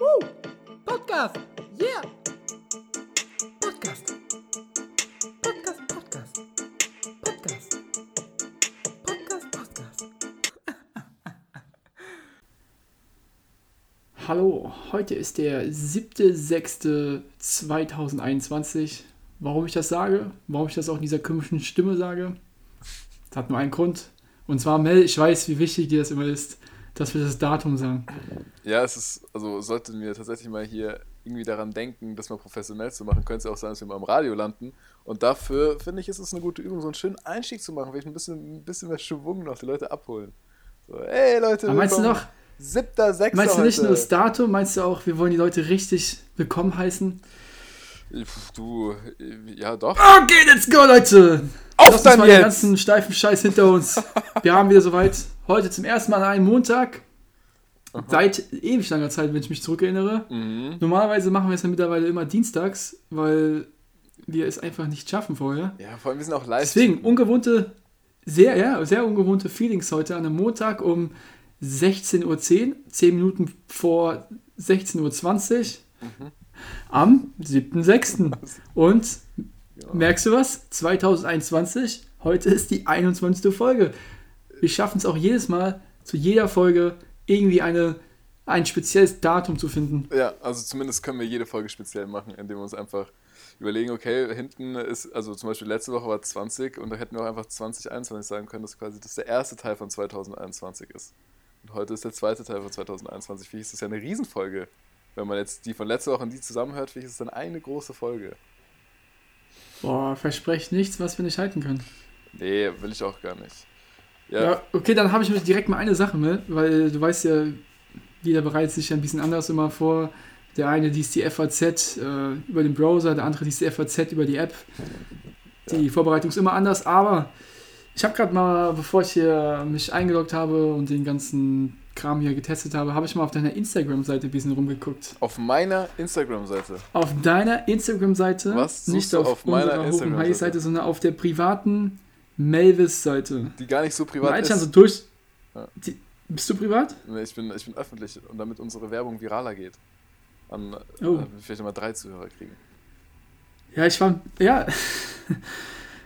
Woo! Podcast! Yeah! Podcast! Podcast, Podcast! Podcast! Podcast, Podcast! Hallo, heute ist der 7.6.2021. Warum ich das sage, warum ich das auch in dieser komischen Stimme sage, das hat nur einen Grund. Und zwar, Mel, ich weiß, wie wichtig dir das immer ist, dass wir das Datum sagen. Ja, es ist, also sollten wir tatsächlich mal hier irgendwie daran denken, das mal professionell zu machen, könnte es ja auch sein, dass wir mal im Radio landen. Und dafür finde ich, ist es eine gute Übung, so einen schönen Einstieg zu machen, vielleicht ein bisschen, ein bisschen mehr Schwung noch die Leute abholen. So, hey Leute, Aber meinst du noch, Siebter, sechster meinst du nicht heute. nur das Datum, meinst du auch, wir wollen die Leute richtig willkommen heißen? Pff, Du, ja doch. Okay, let's go, Leute! Auf Lass uns mal den jetzt! ganzen steifen Scheiß hinter uns. Wir haben wieder soweit. Heute zum ersten Mal an einem Montag. Seit ewig langer Zeit, wenn ich mich zurückerinnere. Mhm. Normalerweise machen wir es ja mittlerweile immer dienstags, weil wir es einfach nicht schaffen vorher. Ja, vor allem, wir sind auch live. Deswegen ungewohnte, sehr, ja, sehr ungewohnte Feelings heute an einem Montag um 16.10 Uhr, 10 Minuten vor 16.20 Uhr am 7.6. Und merkst du was? 2021, heute ist die 21. Folge. Wir schaffen es auch jedes Mal, zu jeder Folge irgendwie eine, ein spezielles Datum zu finden. Ja, also zumindest können wir jede Folge speziell machen, indem wir uns einfach überlegen, okay, hinten ist, also zum Beispiel letzte Woche war 20 und da hätten wir auch einfach 2021 sagen können, dass quasi das der erste Teil von 2021 ist. Und heute ist der zweite Teil von 2021. Finde ich, ist das ja eine Riesenfolge. Wenn man jetzt die von letzter Woche und die zusammenhört, finde ich, ist das dann eine große Folge. Boah, versprecht nichts, was wir nicht halten können. Nee, will ich auch gar nicht. Ja, Ja, okay, dann habe ich mir direkt mal eine Sache mit, weil du weißt ja, jeder bereitet sich ja ein bisschen anders immer vor. Der eine liest die FAZ äh, über den Browser, der andere liest die FAZ über die App. Die Vorbereitung ist immer anders, aber ich habe gerade mal, bevor ich hier mich eingeloggt habe und den ganzen Kram hier getestet habe, habe ich mal auf deiner Instagram-Seite ein bisschen rumgeguckt. auf meiner Instagram-Seite. Auf deiner Instagram-Seite, Was nicht auf, auf meiner Instagram-Seite? Sondern auf der privaten Melvis-Seite. Die gar nicht so privat dann so ist. durch. Ja. Die, bist du privat? Nee, ich bin, ich bin öffentlich und damit unsere Werbung viraler geht. An Oh. äh, vielleicht mal drei Zuhörer kriegen. Ja, ich war. Ja.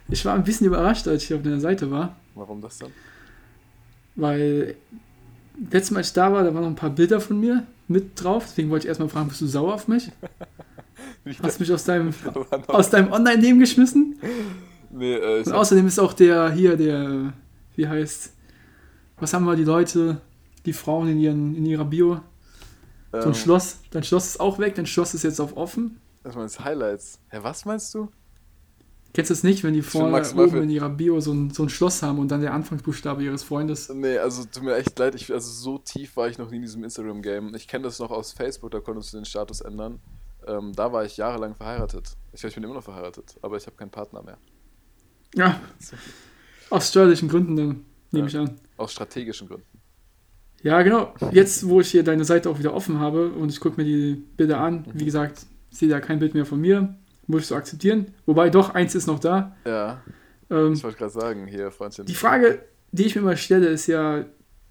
Ich war ein bisschen überrascht, als ich auf deiner Seite war, Warum das dann? weil letztes Mal, als ich da war, da waren noch ein paar Bilder von mir mit drauf. Deswegen wollte ich erstmal fragen, bist du sauer auf mich? Hast du mich aus deinem, aus deinem Online-Leben geschmissen? Nee, äh, Und außerdem ist auch der hier, der, wie heißt, was haben wir die Leute, die Frauen in, ihren, in ihrer Bio? So ein ähm, Schloss. Dein Schloss ist auch weg, dein Schloss ist jetzt auf offen. Was meinst Highlights? Hä, was meinst du? Kennst du das nicht, wenn die vorne oben in ihrer Bio so ein, so ein Schloss haben und dann der Anfangsbuchstabe ihres Freundes? Nee, also tut mir echt leid, ich, also so tief war ich noch nie in diesem Instagram-Game. Ich kenne das noch aus Facebook, da konntest du den Status ändern. Ähm, da war ich jahrelang verheiratet. Ich, glaub, ich bin immer noch verheiratet, aber ich habe keinen Partner mehr. Ja. Aus steuerlichen Gründen, dann nehme Ja. ich an. Aus strategischen Gründen. Ja, genau. Jetzt, wo ich hier deine Seite auch wieder offen habe und ich gucke mir die Bilder an, Mhm. wie gesagt, sehe da kein Bild mehr von mir, muss ich so akzeptieren. Wobei doch, eins ist noch da. Ja, Ähm, ich wollte gerade sagen, hier, Freundchen. die Frage, die ich mir immer stelle, ist ja,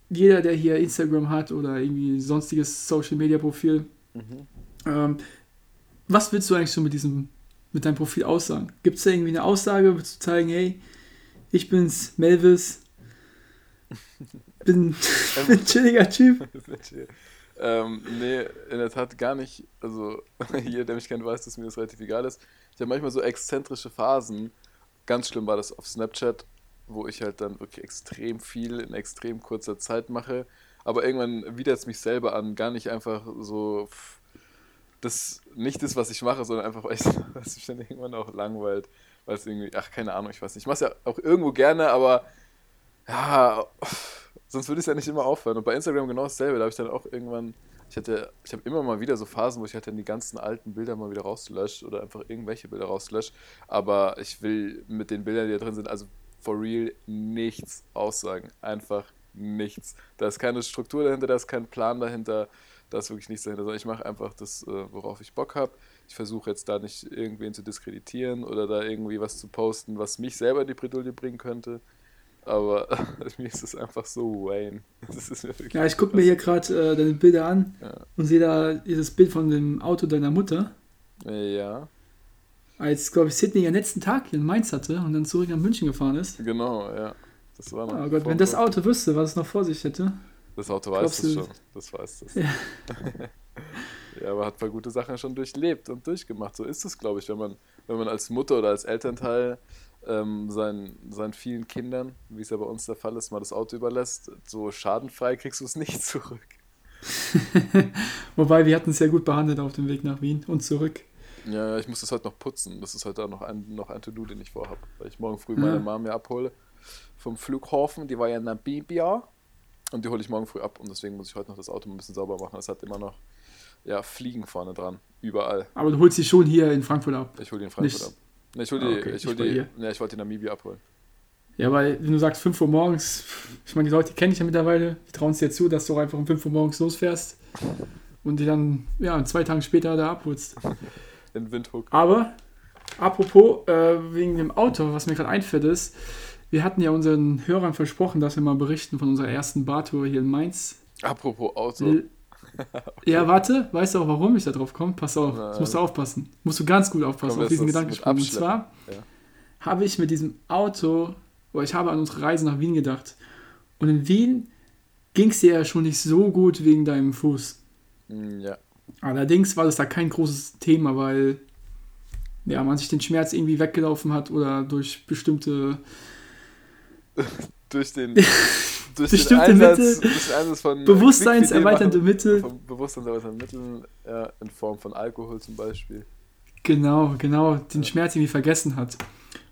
jeder, der hier Instagram hat oder irgendwie sonstiges Social-Media-Profil, Mhm. ähm, was willst du eigentlich so mit diesem, mit deinem Profil aussagen? Gibt es da irgendwie eine Aussage, willst du zeigen, hey, ich bin's, Melvis, bin, bin ein chilliger Typ. ähm, nee, in der Tat gar nicht. Also, jeder, der mich kennt, weiß, dass mir das relativ egal ist. Ich habe manchmal so exzentrische Phasen. Ganz schlimm war das auf Snapchat, wo ich halt dann wirklich extrem viel in extrem kurzer Zeit mache. Aber irgendwann widert es mich selber an, gar nicht einfach so. Das, nicht das, was ich mache, sondern einfach, weil es mich dann irgendwann auch langweilt. Weil es irgendwie, ach, keine Ahnung, ich weiß nicht. Ich mache es ja auch irgendwo gerne, aber ja, sonst würde es ja nicht immer aufhören. Und bei Instagram genau dasselbe. Da habe ich dann auch irgendwann, ich hatte, ich habe immer mal wieder so Phasen, wo ich halt dann die ganzen alten Bilder mal wieder rauslösche oder einfach irgendwelche Bilder rauslösche. Aber ich will mit den Bildern, die da drin sind, also for real nichts aussagen. Einfach nichts. Da ist keine Struktur dahinter, da ist kein Plan dahinter, da ist wirklich nichts dahinter. Sondern ich mache einfach das, äh, worauf ich Bock habe. Ich versuche jetzt da nicht irgendwen zu diskreditieren oder da irgendwie was zu posten, was mich selber in die Bredouille bringen könnte. Aber mir ist es einfach so Wayne. Das Ja, ich gucke mir hier gerade äh, deine Bilder an Ja. und sehe da dieses Bild von dem Auto deiner Mutter, Ja, als, glaube ich, Sydney ihren letzten Tag hier in Mainz hatte und dann zurück nach München gefahren ist. genau, ja. Das war noch Oh Gott, wenn das Auto wüsste, was es noch vor sich hätte. Das Auto weiß das schon. Das weiß das. Ja. ja, aber hat ein paar gute Sachen schon durchlebt und durchgemacht. So ist es, glaube ich, wenn man, wenn man als Mutter oder als Elternteil ähm, seinen, seinen vielen Kindern, wie es ja bei uns der Fall ist, mal das Auto überlässt. So schadenfrei kriegst du es nicht zurück. Wobei, wir hatten es sehr gut behandelt auf dem Weg nach Wien und zurück. Ja, ich muss das heute noch putzen. Das ist heute auch noch ein, noch ein To-Do, den ich vorhabe. Weil ich morgen früh Ja. meine Mama mir abhole vom Flughafen. Die war ja in Namibia. Und die hole ich morgen früh ab. Und deswegen muss ich heute noch das Auto ein bisschen sauber machen. Es hat immer noch ja, Fliegen vorne dran. Überall. Aber du holst sie schon hier in Frankfurt ab. Ich hole die in Frankfurt Nicht- ab. Ne, ich hole die, Ah, okay, ich hol die, ihr. ne, ich wollte die Namibia abholen. Ja, weil, wenn du sagst 5 Uhr morgens, ich meine, die Leute kenne ich ja mittlerweile, die trauen es dir zu, dass du auch einfach um 5 Uhr morgens losfährst und die dann, ja, zwei Tage später da abholst. In Windhoek. Aber, apropos, äh, wegen dem Auto, was mir gerade einfällt, ist, wir hatten ja unseren Hörern versprochen, dass wir mal berichten von unserer ersten Bartour hier in Mainz. Apropos Auto. L- Ja, warte, weißt du auch, warum ich da drauf komme? Pass auf, jetzt musst du aufpassen. Musst du ganz gut aufpassen Komm, auf diesen uns Gedanken. mit Und zwar Ja. habe ich mit diesem Auto, oder ich habe an unsere Reise nach Wien gedacht. Und in Wien ging es dir ja schon nicht so gut wegen deinem Fuß. Hm, Ja. Allerdings war das da kein großes Thema, weil ja, man sich den Schmerz irgendwie weggelaufen hat oder durch bestimmte Durch den, durch den Einsatz, Mittel, durch den Einsatz von bewusstseinserweiternde Mittel. Von bewusstseinserweiternden Mitteln, ja, in Form von Alkohol zum Beispiel. Genau, genau, den Schmerz irgendwie vergessen hat.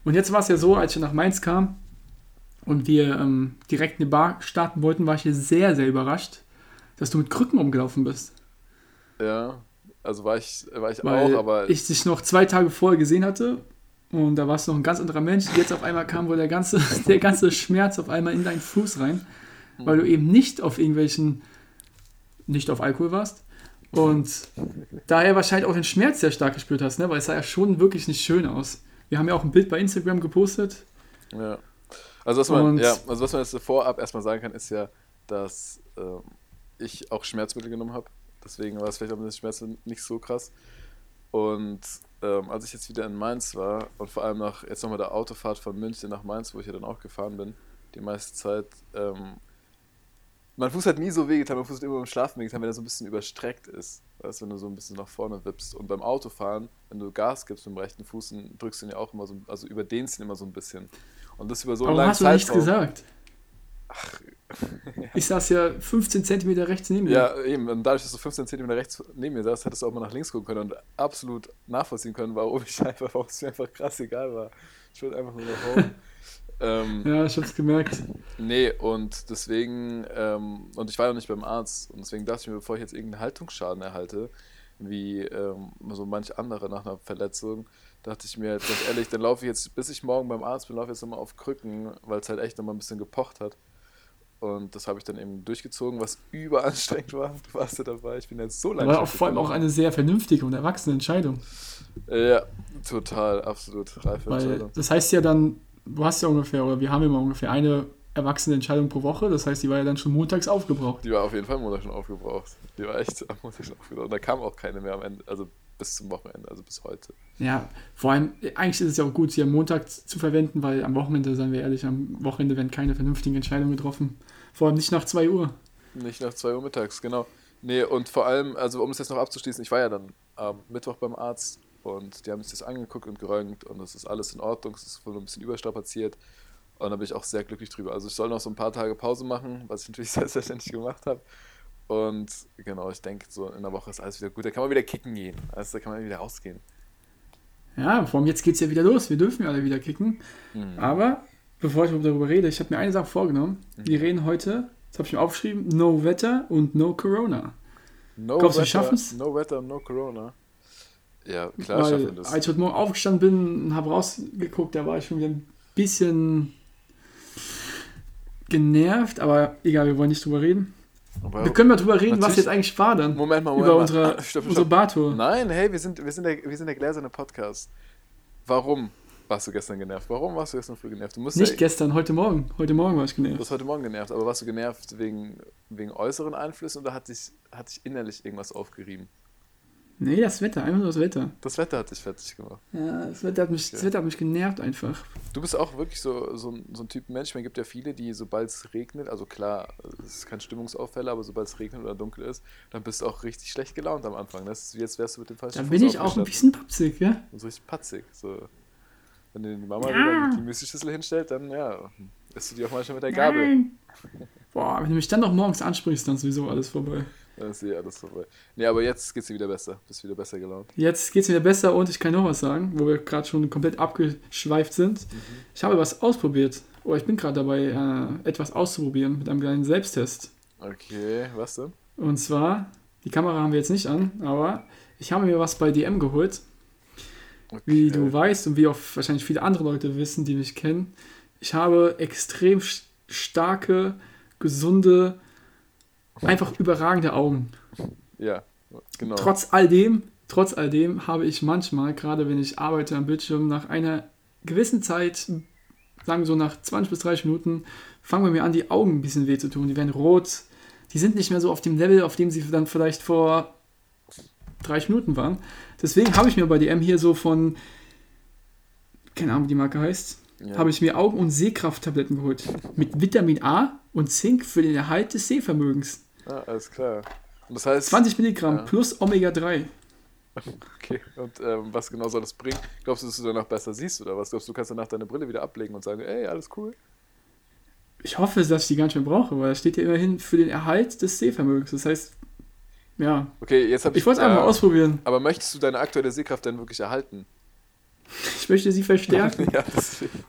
Und jetzt war es ja so, als ich nach Mainz kam und wir ähm, direkt eine Bar starten wollten, war ich hier sehr, sehr überrascht, dass du mit Krücken rumgelaufen bist. Ja, also war ich, war ich Weil auch, aber ich dich noch zwei Tage vorher gesehen hatte und da warst du noch ein ganz anderer Mensch. Jetzt auf einmal kam wohl der ganze, der ganze Schmerz auf einmal in deinen Fuß rein, weil du eben nicht auf irgendwelchen, nicht auf Alkohol warst. Und daher wahrscheinlich auch den Schmerz sehr stark gespürt hast, ne? weil es sah ja schon wirklich nicht schön aus. Wir haben ja auch ein Bild bei Instagram gepostet. Ja. Also was man, Und- ja, also was man jetzt vorab erstmal sagen kann, ist ja, dass ähm, ich auch Schmerzmittel genommen habe. Deswegen war es vielleicht auch mit den Schmerzen nicht so krass. Und ähm, als ich jetzt wieder in Mainz war und vor allem nach jetzt nochmal der Autofahrt von München nach Mainz, wo ich ja dann auch gefahren bin, die meiste Zeit, ähm, mein Fuß hat nie so wehgetan, mein Fuß hat immer beim Schlafen wehgetan, wenn er so ein bisschen überstreckt ist. Weißt wenn du so ein bisschen nach vorne wippst. Und beim Autofahren, wenn du Gas gibst mit dem rechten Fuß, drückst du ihn ja auch immer so, also überdehnst ihn immer so ein bisschen. Und das über so einen Warum langen hast du nichts Zeitraum. gesagt? Ich saß ja 15 Zentimeter rechts neben dir. Ja, eben. Und dadurch, dass du 15 cm rechts neben mir saß, hättest du auch mal nach links gucken können und absolut nachvollziehen können, warum ich einfach, warum es mir einfach krass egal war. Ich wollte einfach nur nach Hause. ähm, Ja, ich hab's gemerkt. Nee, und deswegen, ähm, und ich war ja noch nicht beim Arzt, und deswegen dachte ich mir, bevor ich jetzt irgendeinen Haltungsschaden erhalte, wie ähm, so manch andere nach einer Verletzung, dachte ich mir jetzt ganz ehrlich, dann laufe ich jetzt, bis ich morgen beim Arzt bin, laufe ich jetzt nochmal auf Krücken, weil es halt echt nochmal ein bisschen gepocht hat. Und das habe ich dann eben durchgezogen, was überanstrengend war. Du warst ja dabei, ich bin jetzt so lange. Aber auch vor allem auch eine sehr vernünftige und erwachsene Entscheidung. Ja, total, absolut reife Weil Entscheidung. das heißt ja dann, du hast ja ungefähr, oder wir haben immer ungefähr eine erwachsene Entscheidung pro Woche. Das heißt, die war ja dann schon montags aufgebraucht. Die war auf jeden Fall am Montag schon aufgebraucht. Die war echt am Montag schon aufgebraucht. Und da kam auch keine mehr am Ende, also bis zum Wochenende, also bis heute. Ja, vor allem, eigentlich ist es ja auch gut, sie am Montag zu verwenden, weil am Wochenende, seien wir ehrlich, am Wochenende werden keine vernünftigen Entscheidungen getroffen. Vor allem nicht nach 2 Uhr. Nicht nach 2 Uhr mittags, genau. Nee, und vor allem, also um es jetzt noch abzuschließen, ich war ja dann am Mittwoch beim Arzt und die haben sich das angeguckt und geröntgt und es ist alles in Ordnung, es ist wohl ein bisschen überstrapaziert und da bin ich auch sehr glücklich drüber. Also ich soll noch so ein paar Tage Pause machen, was ich natürlich selbstverständlich gemacht habe. Und genau, ich denke, so in der Woche ist alles wieder gut. Da kann man wieder kicken gehen. Also da kann man wieder rausgehen. Ja, vor allem jetzt geht es ja wieder los. Wir dürfen ja alle wieder kicken. Mhm. Aber bevor ich darüber rede, ich habe mir eine Sache vorgenommen. Wir reden heute, das habe ich mir aufgeschrieben, No Wetter und No Corona. No Glaubst du, wir Wetter- schaffen's? No Wetter, no Corona. Ja, klar Weil, schaffen wir das. als ich heute Morgen aufgestanden bin und habe rausgeguckt, da war ich schon wieder ein bisschen genervt, aber egal, wir wollen nicht drüber reden. Aber- Wir können mal drüber reden, was jetzt eigentlich war dann. Moment mal, Moment über mal. unsere, Stopp, stopp. unsere Bartour. Nein, hey, wir sind, wir sind, der, wir sind der gläserne Podcast. Warum? Warst du gestern genervt? Warum warst du gestern früh genervt? Du musst Nicht ja, gestern, heute Morgen. Heute Morgen war ich du genervt. bist heute Morgen genervt, aber warst du genervt wegen, wegen äußeren Einflüssen oder hat dich, hat dich innerlich irgendwas aufgerieben? Nee, das Wetter, einfach nur das Wetter. Das Wetter hat dich fertig gemacht. Ja, das Wetter hat mich, das Okay. Wetter hat mich genervt einfach. Du bist auch wirklich so, so, ein, so ein Typ Mensch. Man gibt ja viele, die sobald es regnet, also klar, es ist kein Stimmungsauffälle, aber sobald es regnet oder dunkel ist, dann bist du auch richtig schlecht gelaunt am Anfang. Das ist wie jetzt wärst du mit dem falschen Da Fuß bin ich auch ein bisschen papsig, ja? Und so richtig patzig. So. Wenn dir die Mama Ja. wieder die Müsli-Schüssel hinstellt, dann ja, isst du die auch manchmal mit der Gabel. Nein. Boah, wenn du mich dann noch morgens ansprichst, dann ist sowieso alles vorbei. Dann ist eh alles vorbei. Nee, aber jetzt geht's dir wieder besser. Bist wieder besser gelaunt. Jetzt geht's mir besser und ich kann noch was sagen, wo wir gerade schon komplett abgeschweift sind. Ich habe was ausprobiert. Oh, ich bin gerade dabei, äh, etwas auszuprobieren mit einem kleinen Selbsttest. Okay, was denn? Und zwar, die Kamera haben wir jetzt nicht an, aber ich habe mir was bei DM geholt. Okay. Wie du weißt und wie auch wahrscheinlich viele andere Leute wissen, die mich kennen, ich habe extrem st- starke, gesunde, einfach überragende Augen. Ja, genau. Trotz all dem, trotz all dem habe ich manchmal, gerade wenn ich arbeite am Bildschirm, nach einer gewissen Zeit, sagen wir so nach 20 bis 30 Minuten, fangen bei mir an, die Augen ein bisschen weh zu tun. Die werden rot. Die sind nicht mehr so auf dem Level, auf dem sie dann vielleicht vor 30 Minuten waren. Deswegen habe ich mir bei DM hier so von, keine Ahnung, wie die Marke heißt, ja. habe ich mir Augen- und Sehkrafttabletten geholt. Mit Vitamin A und Zink für den Erhalt des Sehvermögens. Ah, alles klar. Und das heißt, 20 Milligramm Ja. plus Omega-3. okay, und ähm, was genau soll das bringen? Glaubst du, dass du danach besser siehst oder was? Glaubst du, du kannst danach deine Brille wieder ablegen und sagen, ey, alles cool? Ich hoffe, dass ich die nicht mehr brauche, weil da steht ja immerhin für den Erhalt des Sehvermögens. Das heißt, ja, Okay, jetzt habe ich. ich wollte es einfach äh, ausprobieren. Aber möchtest du deine aktuelle Sehkraft denn wirklich erhalten? Ich möchte sie verstärken. ja, deswegen.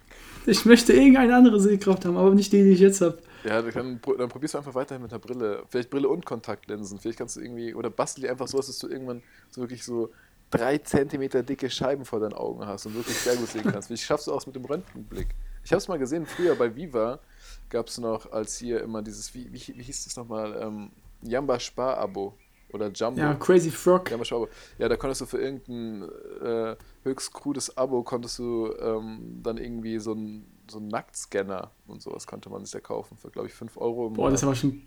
Ich möchte irgendeine andere Sehkraft haben, aber nicht die, die ich jetzt habe. Ja, dann, dann, probierst du einfach weiterhin mit der Brille. Vielleicht Brille und Kontaktlinsen. Vielleicht kannst du irgendwie, oder bastel dir einfach so, dass du irgendwann so wirklich so drei Zentimeter dicke Scheiben vor deinen Augen hast und wirklich sehr gut sehen kannst. Wie schaffst du auch mit dem Röntgenblick? Ich habe es mal gesehen, früher bei Viva gab es noch, als hier immer dieses, wie, wie, wie hieß das nochmal, ähm, Jamba Spar-Abo oder Jumbo. Ja, Crazy Frog. Ja, mal. Ja, da konntest du für irgendein äh, höchst krudes Abo konntest du ähm, dann irgendwie so einen so einen Nacktscanner und sowas konnte man sich da kaufen für, glaube ich, 5 Euro im Boah, das ist aber schon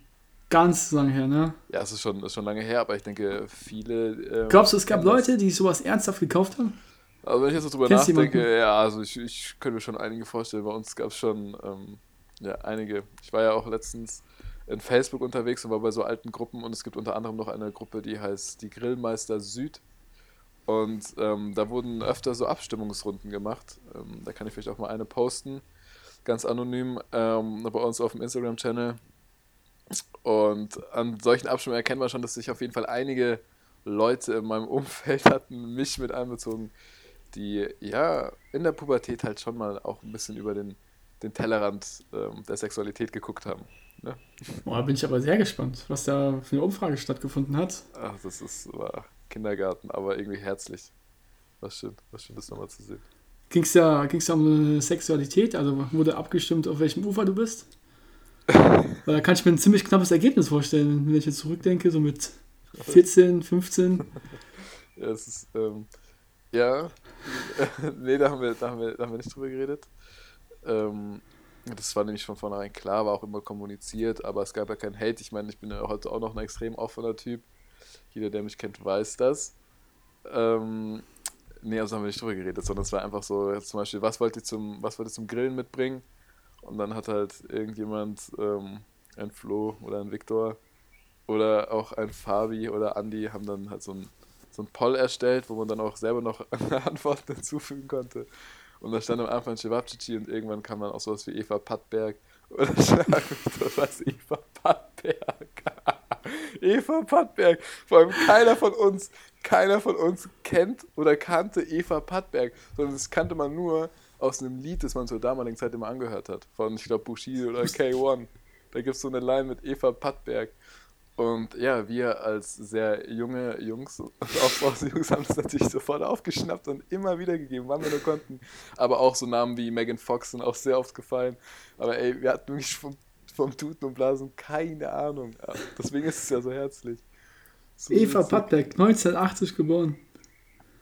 ganz lange her, ne? Ja, es ist schon, ist schon lange her, aber ich denke, viele. ähm, Glaubst du, es gab. Leute, die sowas ernsthaft gekauft haben? Also, wenn ich jetzt so drüber Kennst nachdenke, ja, also ich, ich könnte mir schon einige vorstellen. Bei uns gab es schon ähm, ja, einige. Ich war ja auch letztens in Facebook unterwegs und war bei so alten Gruppen und es gibt unter anderem noch eine Gruppe, die heißt die Grillmeister Süd. Und ähm, da wurden öfter so Abstimmungsrunden gemacht. Ähm, da kann ich vielleicht auch mal eine posten, ganz anonym, ähm, bei uns auf dem Instagram-Channel. Und an solchen Abstimmungen erkennt man schon, dass sich auf jeden Fall einige Leute in meinem Umfeld hatten, mich mit einbezogen, die ja in der Pubertät halt schon mal auch ein bisschen über den, den Tellerrand ähm, der Sexualität geguckt haben. Ne? Boah, bin ich aber sehr gespannt, was da für eine Umfrage stattgefunden hat. Ach, das ist, war Kindergarten, aber irgendwie herzlich. Was schön, was schön, das nochmal zu sehen. Ging es da, ging's da um Sexualität? Also wurde abgestimmt, auf welchem Ufer du bist? Weil da kann ich mir ein ziemlich knappes Ergebnis vorstellen, wenn ich jetzt zurückdenke, so mit 14, 15. Ja, es ist, ähm, ja, nee, da haben, wir, da, haben wir, da haben wir nicht drüber geredet. Ähm, das war nämlich von vornherein klar, war auch immer kommuniziert, aber es gab ja kein Hate. Ich meine, ich bin ja heute auch noch ein extrem offener Typ. Jeder, der mich kennt, weiß das. Ähm, nee, also haben wir nicht drüber geredet, sondern es war einfach so, zum Beispiel, was wollt ihr zum, was wollt ihr zum Grillen mitbringen? Und dann hat halt irgendjemand, ähm, ein Flo oder ein Viktor oder auch ein Fabi oder Andi haben dann halt so ein, so ein Poll erstellt, wo man dann auch selber noch Antworten hinzufügen konnte. Und da stand am Anfang Cevapcici und irgendwann kam dann auch sowas wie Eva Pattberg oder Schlag, was Eva Pattberg. Eva Pattberg. Vor allem keiner von uns, keiner von uns kennt oder kannte Eva Pattberg, sondern das kannte man nur aus einem Lied, das man zur damaligen Zeit immer angehört hat. Von, ich glaube, Bushido oder K1. Da gibt es so eine Line mit Eva Pattberg. Und ja, wir als sehr junge Jungs, Aufbausjungs, haben das natürlich sofort aufgeschnappt und immer wieder gegeben, wann wir nur konnten. Aber auch so Namen wie Megan Fox sind auch sehr oft gefallen. Aber ey, wir hatten wirklich vom, vom Tuten und Blasen keine Ahnung. Ja, deswegen ist es ja so herzlich. So Eva witzig. Pattberg, 1980 geboren.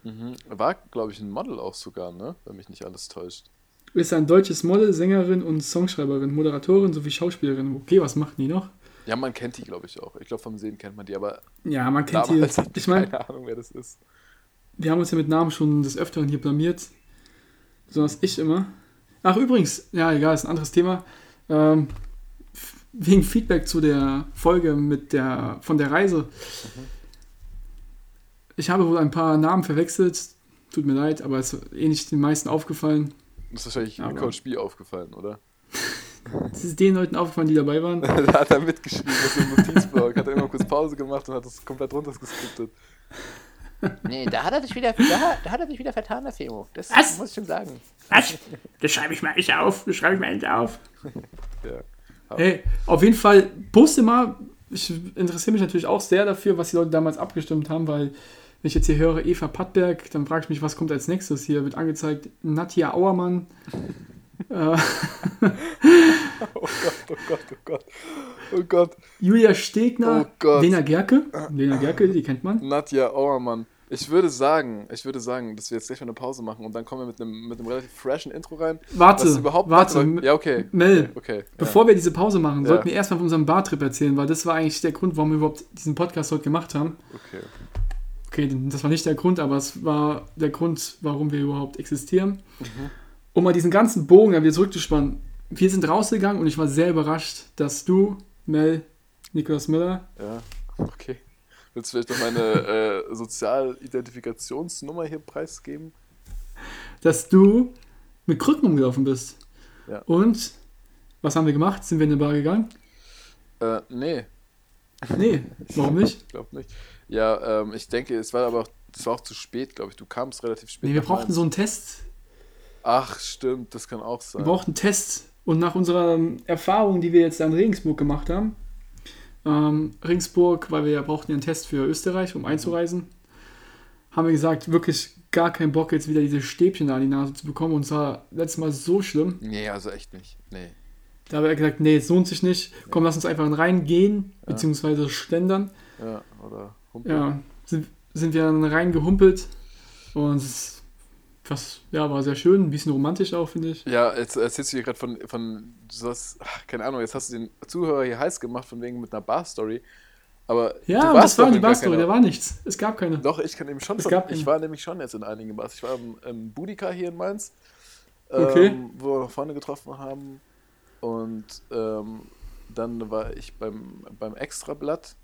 Mhm. War, glaube ich, ein Model auch sogar, ne? Wenn mich nicht alles täuscht. Ist ein deutsches Model, Sängerin und Songschreiberin, Moderatorin sowie Schauspielerin. Okay, was macht die noch? Ja, man kennt die, glaube ich, auch. Ich glaube, vom Sehen kennt man die, aber Ja, man kennt die. hatte Ich meine, keine Ahnung, wer das ist. wir haben uns ja mit Namen schon des Öfteren hier blamiert. Besonders ich immer. Ach, übrigens, ja, egal, ist ein anderes Thema. Ähm, wegen Feedback zu der Folge mit der, von der Reise. Ich habe wohl ein paar Namen verwechselt. Tut mir leid, aber es ist eh nicht den meisten aufgefallen. Das ist wahrscheinlich Aber- Coach B aufgefallen, oder? Es ist den Leuten aufgefallen, die dabei waren. da hat er mitgeschrieben aus dem Notizblock, hat er immer kurz Pause gemacht und hat das komplett runtergeskriptet. Nee, da hat er dich wieder, da, da hat er dich wieder vertan, der Femo. Das Was? muss ich schon sagen. Was? Das schreibe ich mal nicht auf. Das schreibe ich mal nicht auf. Ja. Hey, auf jeden Fall, poste mal. Ich interessiere mich natürlich auch sehr dafür, was die Leute damals abgestimmt haben, weil wenn ich jetzt hier höre Eva Pattberg, dann frage ich mich, was kommt als nächstes? Hier wird angezeigt Nadja Auermann. Äh, Oh Gott, oh Gott, oh Gott. Oh Gott. Julia Stegner, Oh. Lena Gerke. Lena Gerke, die kennt man. Nadja Auermann. Ich würde sagen, ich würde sagen, dass wir jetzt gleich mal eine Pause machen und dann kommen wir mit einem, mit einem relativ freshen Intro rein. Warte, warte. Ja, okay. Mel, Okay. Ja. bevor wir diese Pause machen, Ja. sollten wir erstmal von unserem Bartrip erzählen, weil das war eigentlich der Grund, warum wir überhaupt diesen Podcast heute gemacht haben. Okay. Okay, das war nicht der Grund, aber es war der Grund, warum wir überhaupt existieren. Um mal diesen ganzen Bogen wieder zurückzuspannen. Wir sind rausgegangen und ich war sehr überrascht, dass du, Mel, Niklas Müller, Ja. Okay. Willst du vielleicht noch meine äh, Sozialidentifikationsnummer hier preisgeben? dass du mit Krücken umgelaufen bist. Ja. Und was haben wir gemacht? Sind wir in eine Bar gegangen? Äh, nee, Nee, warum nicht? ich glaube nicht. Ja, ähm, ich denke, es war aber auch, es war auch zu spät, glaube ich. Du kamst relativ spät. Nee, wir Mainz. so einen Test. Ach, stimmt, das kann auch Wir sein. brauchten einen Test. Und nach unserer Erfahrung, die wir jetzt an Regensburg gemacht haben, ähm, Regensburg, weil wir ja brauchten ja einen Test für Österreich, um einzureisen, haben wir gesagt, wirklich gar keinen Bock, jetzt wieder diese Stäbchen da an die Nase zu bekommen. Und es war letztes Mal so schlimm. Nee, also echt nicht. Nee. Da haben wir gesagt, nee, es lohnt sich nicht. Komm, lass uns einfach reingehen, beziehungsweise schlendern. Ja, oder Humpel. Ja, sind, sind wir dann reingehumpelt. Und es was, ja, war sehr schön, ein bisschen romantisch auch, finde ich. Ja, jetzt erzählst du hier gerade von, von sowas, ach, keine Ahnung, jetzt hast du den Zuhörer hier heiß gemacht von wegen mit einer Bar-Story. Aber Ja, warst war die Barstory, da war nichts. Es gab keine. Doch, ich kann eben schon. Es gab ich war nämlich schon jetzt in einigen Bars. Ich war im, im Budika hier in Mainz, Okay. ähm, wo wir noch Freunde getroffen haben. Und ähm, dann war ich beim, beim Extrablatt.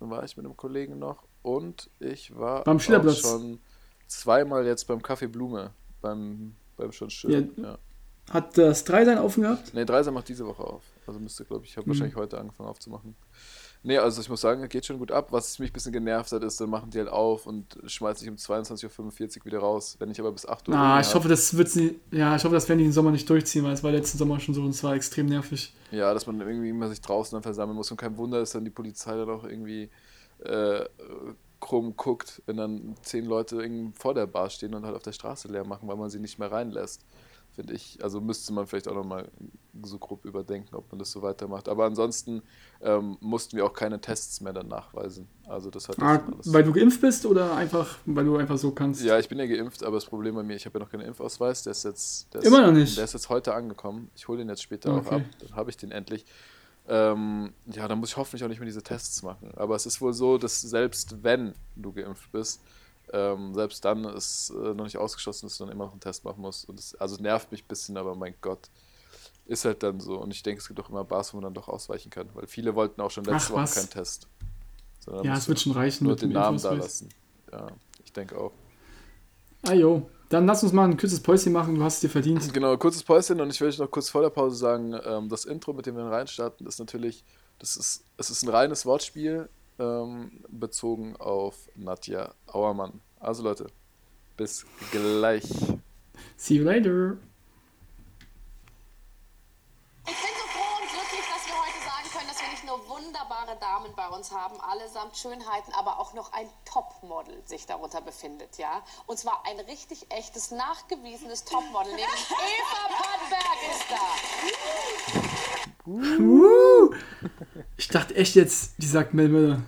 Dann war ich mit einem Kollegen noch. Und ich war Beim auch Schillerplatz. schon zweimal jetzt beim Café Blume. Beim, beim schon schön. Ja. Ja. Hat das Dreisein offen gehabt? Nee, Dreiser macht diese Woche auf. Also müsste, glaube ich, ich habe Mhm. wahrscheinlich heute angefangen aufzumachen. Nee, also ich muss sagen, geht schon gut ab. Was mich ein bisschen genervt hat, ist, dann machen die halt auf und schmeißen sich um 22.45 Uhr wieder raus. Wenn ich aber bis 8 Uhr. Ah, ich hoffe, das wird sie. Ja, ich hoffe, das werden die den Sommer nicht durchziehen, weil es war letzten Sommer schon so und es war extrem nervig. Ja, dass man irgendwie immer sich draußen dann versammeln muss. Und kein Wunder, dass dann die Polizei dann auch irgendwie äh, krumm guckt, wenn dann zehn Leute vor der Bar stehen und halt auf der Straße leer machen, weil man sie nicht mehr reinlässt. Finde ich. Also müsste man vielleicht auch nochmal so grob überdenken, ob man das so weitermacht. Aber ansonsten ähm, mussten wir auch keine Tests mehr dann nachweisen. Also das hat Ah, alles. weil du geimpft bist oder einfach, weil du einfach so kannst? Ja, ich bin ja geimpft, aber das Problem bei mir, ich habe ja noch keinen Impfausweis. Der ist jetzt. Der ist, Immer noch nicht? Der ist jetzt heute angekommen. Ich hole den jetzt später auch Okay. ab. Dann habe ich den endlich. Ähm, ja, dann muss ich hoffentlich auch nicht mehr diese Tests machen. Aber es ist wohl so, dass selbst wenn du geimpft bist, ähm, selbst dann ist äh, noch nicht ausgeschlossen, dass du dann immer noch einen Test machen musst. Und das, also nervt mich ein bisschen, aber mein Gott. Ist halt dann so. Und ich denke, es gibt auch immer Bars, wo man dann doch ausweichen kann. Weil viele wollten auch schon letzte Ach, Woche keinen Test. Sondern Ja, es wird schon reichen nur mit den Namen da lassen. Ja, ich denke auch. Ah jo, dann lass uns mal ein kurzes Päuschen machen, du hast es dir verdient. Genau, kurzes Päuschen und ich will euch noch kurz vor der Pause sagen, ähm, das Intro, mit dem wir reinstarten, ist natürlich, das ist, es ist ein reines Wortspiel ähm, bezogen auf Nadja Auermann. Also Leute, bis gleich. See you later. Ich bin so froh und glücklich, dass wir heute sagen können, dass wir nicht nur wunderbare Damen bei uns haben, allesamt Schönheiten, aber auch noch ein Topmodel sich darunter befindet, ja? Und zwar ein richtig echtes, nachgewiesenes Topmodel, nämlich Eva Pattberg ist da. Uh, ich dachte echt jetzt, die sagt Mel Müller.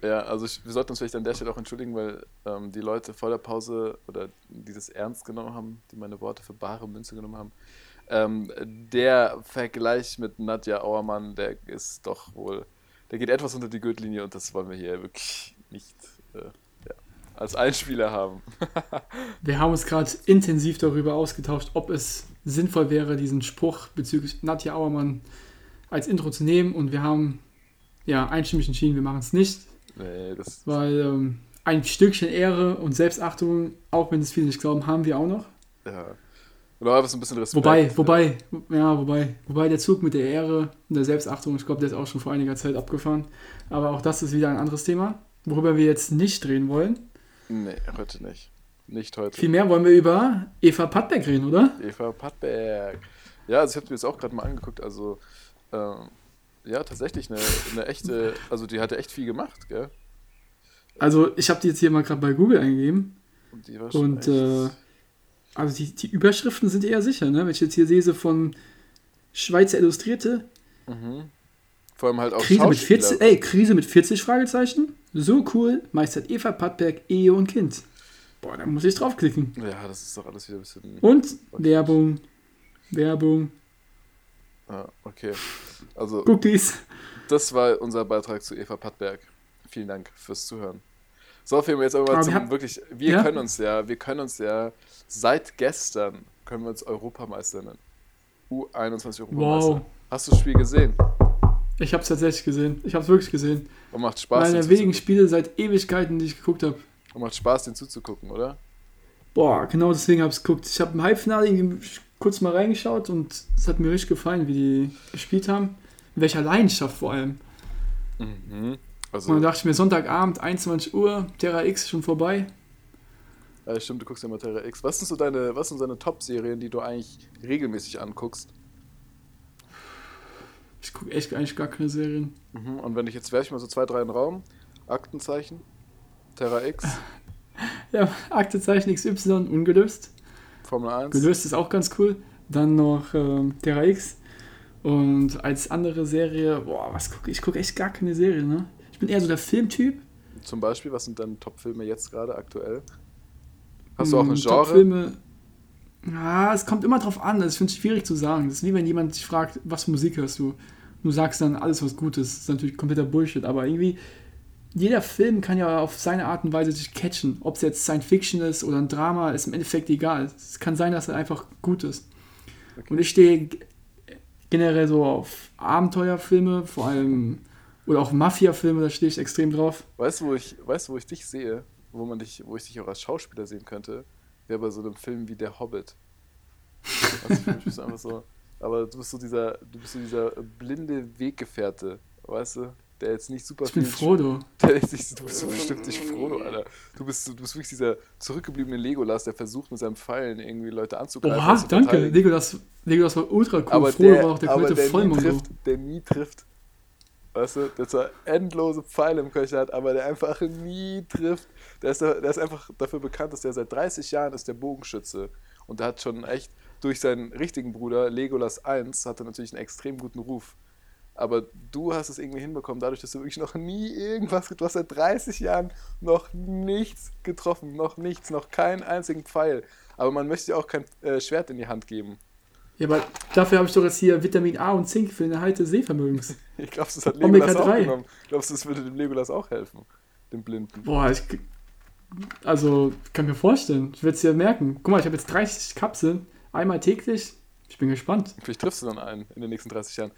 Ja, also ich, wir sollten uns vielleicht an der Stelle auch entschuldigen, weil ähm, die Leute vor der Pause oder dieses ernst genommen haben, die meine Worte für bare Münze genommen haben. Ähm, der Vergleich mit Nadja Auermann, der ist doch wohl, der geht etwas unter die Gürtellinie und das wollen wir hier wirklich nicht äh, ja, als Einspieler haben. Wir haben uns gerade intensiv darüber ausgetauscht, ob es sinnvoll wäre, diesen Spruch bezüglich Nadja Auermann als Intro zu nehmen. Und wir haben ja einstimmig entschieden, wir machen es nicht, nee, das, weil ähm, ein Stückchen Ehre und Selbstachtung, auch wenn es viele nicht glauben, haben wir auch noch. ja. Oder einfach so ein bisschen Respekt. Wobei, wobei, ja, wobei, wobei der Zug mit der Ehre und der Selbstachtung, ich glaube, der ist auch schon vor einiger Zeit abgefahren. Aber auch das ist wieder ein anderes Thema, worüber wir jetzt nicht reden wollen. Nee, heute nicht. Nicht heute. Vielmehr wollen wir über Eva Pattberg reden, oder? Eva Pattberg. Ja, also ich habe mir das auch gerade mal angeguckt. Also, ähm, ja, tatsächlich eine, eine echte, also die hatte echt viel gemacht, gell? Also ich habe die jetzt hier mal gerade bei Google eingegeben. Und die war schon Und echt, äh, also die, die Überschriften sind eher sicher, ne? Wenn ich jetzt hier lese von Schweizer Illustrierte, mhm. Vor allem halt auch Krise mit Schauspieler. 40, ey, Krise mit 40 Fragezeichen. So cool, meistert Eva Pattberg Ehe und Kind. Boah, da muss ich draufklicken. Ja, das ist doch alles wieder ein bisschen. Und Werbung, Werbung, Ah, okay. Also, Cookies. das war unser Beitrag zu Eva Pattberg. Vielen Dank fürs Zuhören. So, Film, jetzt aber mal Aber wir zum haben- wirklich. Wir Ja? können uns ja, wir können uns ja seit gestern können wir uns Europameister nennen. U21 Europameister. Wow. Hast du das Spiel gesehen? Ich habe es tatsächlich gesehen. Ich habe es wirklich gesehen. Und macht Spaß, Einer der wenigen. Spiele seit Ewigkeiten, die ich geguckt habe. Und macht Spaß, den zuzugucken, oder? Boah, genau deswegen habe ich es geguckt. Ich habe im Halbfinale kurz mal reingeschaut und es hat mir richtig gefallen, wie die gespielt haben. In welcher Leidenschaft vor allem. Mhm. Also, Und dann dachte ich mir, Sonntagabend, 21 Uhr, Terra X schon vorbei. ja, stimmt, du guckst ja mal Terra X. Was sind so deine, was sind deine Top-Serien, die du eigentlich regelmäßig anguckst? Ich gucke echt eigentlich gar keine Serien. Mhm. Und wenn ich jetzt werfe ich mal so zwei, drei in den Raum. Aktenzeichen, Terra X, Ja, Aktezeichen XY ungelöst. Formel 1. Gelöst ist auch ganz cool. Dann noch ähm, Terra X. Und als andere Serie, boah, was gucke ich? Ich gucke echt gar keine Serie, ne? Ich bin eher so der Filmtyp. Zum Beispiel, was sind deine Top-Filme jetzt gerade aktuell? Hast du auch Mm, ein Genre? Top-Filme. Ja, es kommt immer drauf an. Das finde ich schwierig zu sagen. Das ist wie wenn jemand dich fragt, was für Musik hörst du? Du sagst dann alles, was gut ist. Das ist natürlich kompletter Bullshit. Aber irgendwie, jeder Film kann ja auf seine Art und Weise dich catchen. Ob es jetzt Science Fiction ist oder ein Drama, ist im Endeffekt egal. Es kann sein, dass er einfach gut ist. Und ich stehe generell so auf Abenteuerfilme, vor allem, oder auch Mafia-Filme, da stehe ich extrem drauf. Weißt du, wo ich, weißt wo ich dich sehe, wo man dich, wo ich dich auch als Schauspieler sehen könnte? Wäre bei so einem Film wie Der Hobbit. Also mich bist einfach so. Aber du bist so dieser, du bist so dieser blinde Weggefährte, weißt du? Der jetzt nicht super Ich bin Frodo. Der jetzt nicht, du bist so bestimmt nicht Frodo, Alter. Du bist, du bist wirklich dieser zurückgebliebene Legolas, der versucht mit seinen Pfeilen irgendwie Leute anzugreifen. Oha, zu danke. Legolas, Legolas war ultra cool. aber Frodo der, war auch der komplette trifft, der nie trifft. Weißt du, der zwar endlose Pfeile im Köcher hat, aber der einfach nie trifft. Der ist, der ist einfach dafür bekannt, dass der seit 30 Jahren ist der Bogenschütze. Und der hat schon echt, durch seinen richtigen Bruder, Legolas 1, hat er natürlich einen extrem guten Ruf. Aber du hast es irgendwie hinbekommen, dadurch, dass du wirklich noch nie irgendwas, du hast seit 30 Jahren noch nichts getroffen, noch nichts, noch keinen einzigen Pfeil. Aber man möchte dir auch kein äh, Schwert in die Hand geben. Ja, aber dafür habe ich doch jetzt hier Vitamin A und Zink für den Erhalt des Sehvermögens. Ich glaube, das hat Omega Legolas auch 3. genommen. Glaubst du, das würde dem Legolas auch helfen? Dem Blinden. Boah, ich. Also, kann mir vorstellen. Ich werde es ja merken. Guck mal, ich habe jetzt 30 Kapseln. Einmal täglich. Ich bin gespannt. Vielleicht triffst du dann einen in den nächsten 30 Jahren.